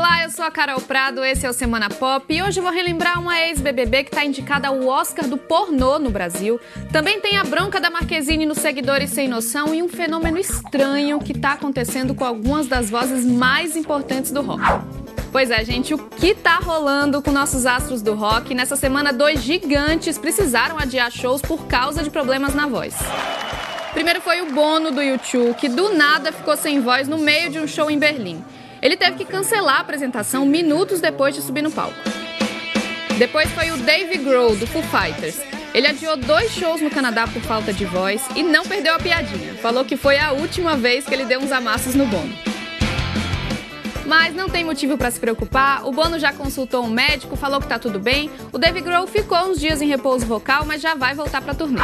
Olá, eu sou a Carol Prado, esse é o Semana Pop e hoje vou relembrar uma ex-BBB que está indicada ao Oscar do pornô no Brasil. Também tem a bronca da Marquezine nos seguidores sem noção e um fenômeno estranho que está acontecendo com algumas das vozes mais importantes do rock. Pois é, gente, o que tá rolando com nossos astros do rock? Nessa semana, dois gigantes precisaram adiar shows por causa de problemas na voz. Primeiro foi o Bono do YouTube, que do nada ficou sem voz no meio de um show em Berlim. Ele teve que cancelar a apresentação minutos depois de subir no palco. Depois foi o Dave Grohl, do Foo Fighters. Ele adiou dois shows no Canadá por falta de voz e não perdeu a piadinha. Falou que foi a última vez que ele deu uns amassos no Bono. Mas não tem motivo para se preocupar. O Bono já consultou um médico, falou que tá tudo bem. O Dave Grohl ficou uns dias em repouso vocal, mas já vai voltar para turnê.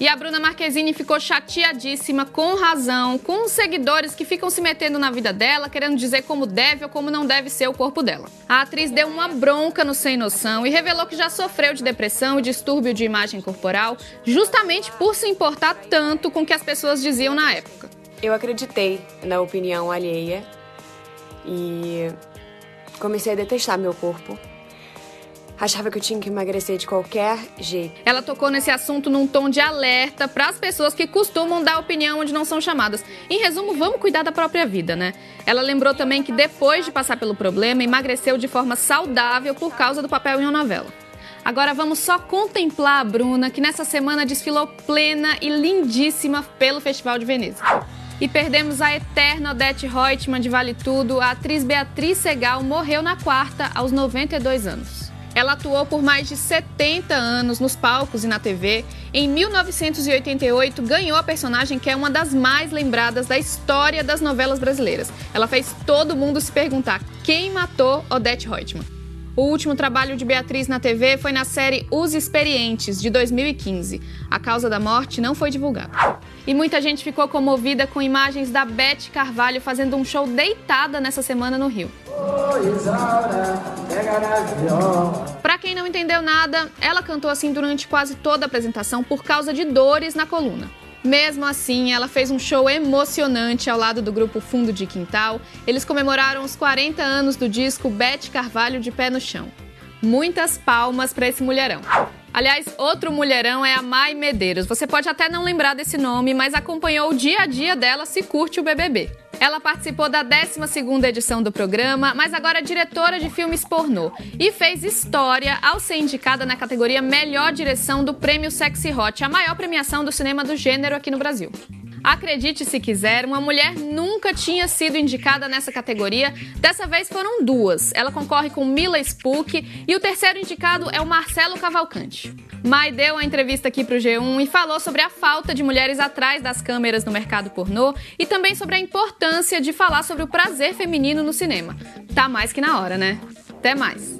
E a Bruna Marquezine ficou chateadíssima, com razão, com os seguidores que ficam se metendo na vida dela, querendo dizer como deve ou como não deve ser o corpo dela. A atriz deu uma bronca no Sem Noção e revelou que já sofreu de depressão e distúrbio de imagem corporal, justamente por se importar tanto com o que as pessoas diziam na época. Eu acreditei na opinião alheia e comecei a detestar meu corpo achava que eu tinha que emagrecer de qualquer jeito. Ela tocou nesse assunto num tom de alerta para as pessoas que costumam dar opinião onde não são chamadas. Em resumo, vamos cuidar da própria vida, né? Ela lembrou também que depois de passar pelo problema, emagreceu de forma saudável por causa do papel em uma novela. Agora vamos só contemplar a Bruna, que nessa semana desfilou plena e lindíssima pelo Festival de Veneza. E perdemos a eterna Odete Reutemann de Vale Tudo. A atriz Beatriz Segal morreu na quarta, aos 92 anos. Ela atuou por mais de 70 anos nos palcos e na TV. Em 1988, ganhou a personagem que é uma das mais lembradas da história das novelas brasileiras. Ela fez todo mundo se perguntar quem matou Odette Reutemann. O último trabalho de Beatriz na TV foi na série Os Experientes, de 2015. A causa da morte não foi divulgada. E muita gente ficou comovida com imagens da Beth Carvalho fazendo um show deitada nessa semana no Rio. Para quem não entendeu nada, ela cantou assim durante quase toda a apresentação por causa de dores na coluna. Mesmo assim, ela fez um show emocionante ao lado do grupo Fundo de Quintal. Eles comemoraram os 40 anos do disco Bete Carvalho de Pé no Chão. Muitas palmas para esse mulherão. Aliás, outro mulherão é a Mai Medeiros. Você pode até não lembrar desse nome, mas acompanhou o dia a dia dela se curte o BBB. Ela participou da 12ª edição do programa, mas agora é diretora de filmes pornô e fez história ao ser indicada na categoria Melhor Direção do Prêmio Sexy Hot, a maior premiação do cinema do gênero aqui no Brasil. Acredite se quiser, uma mulher nunca tinha sido indicada nessa categoria. Dessa vez foram duas. Ela concorre com Mila Spook e o terceiro indicado é o Marcelo Cavalcante. Mai deu a entrevista aqui para o G1 e falou sobre a falta de mulheres atrás das câmeras no mercado pornô e também sobre a importância de falar sobre o prazer feminino no cinema. Tá mais que na hora, né? Até mais!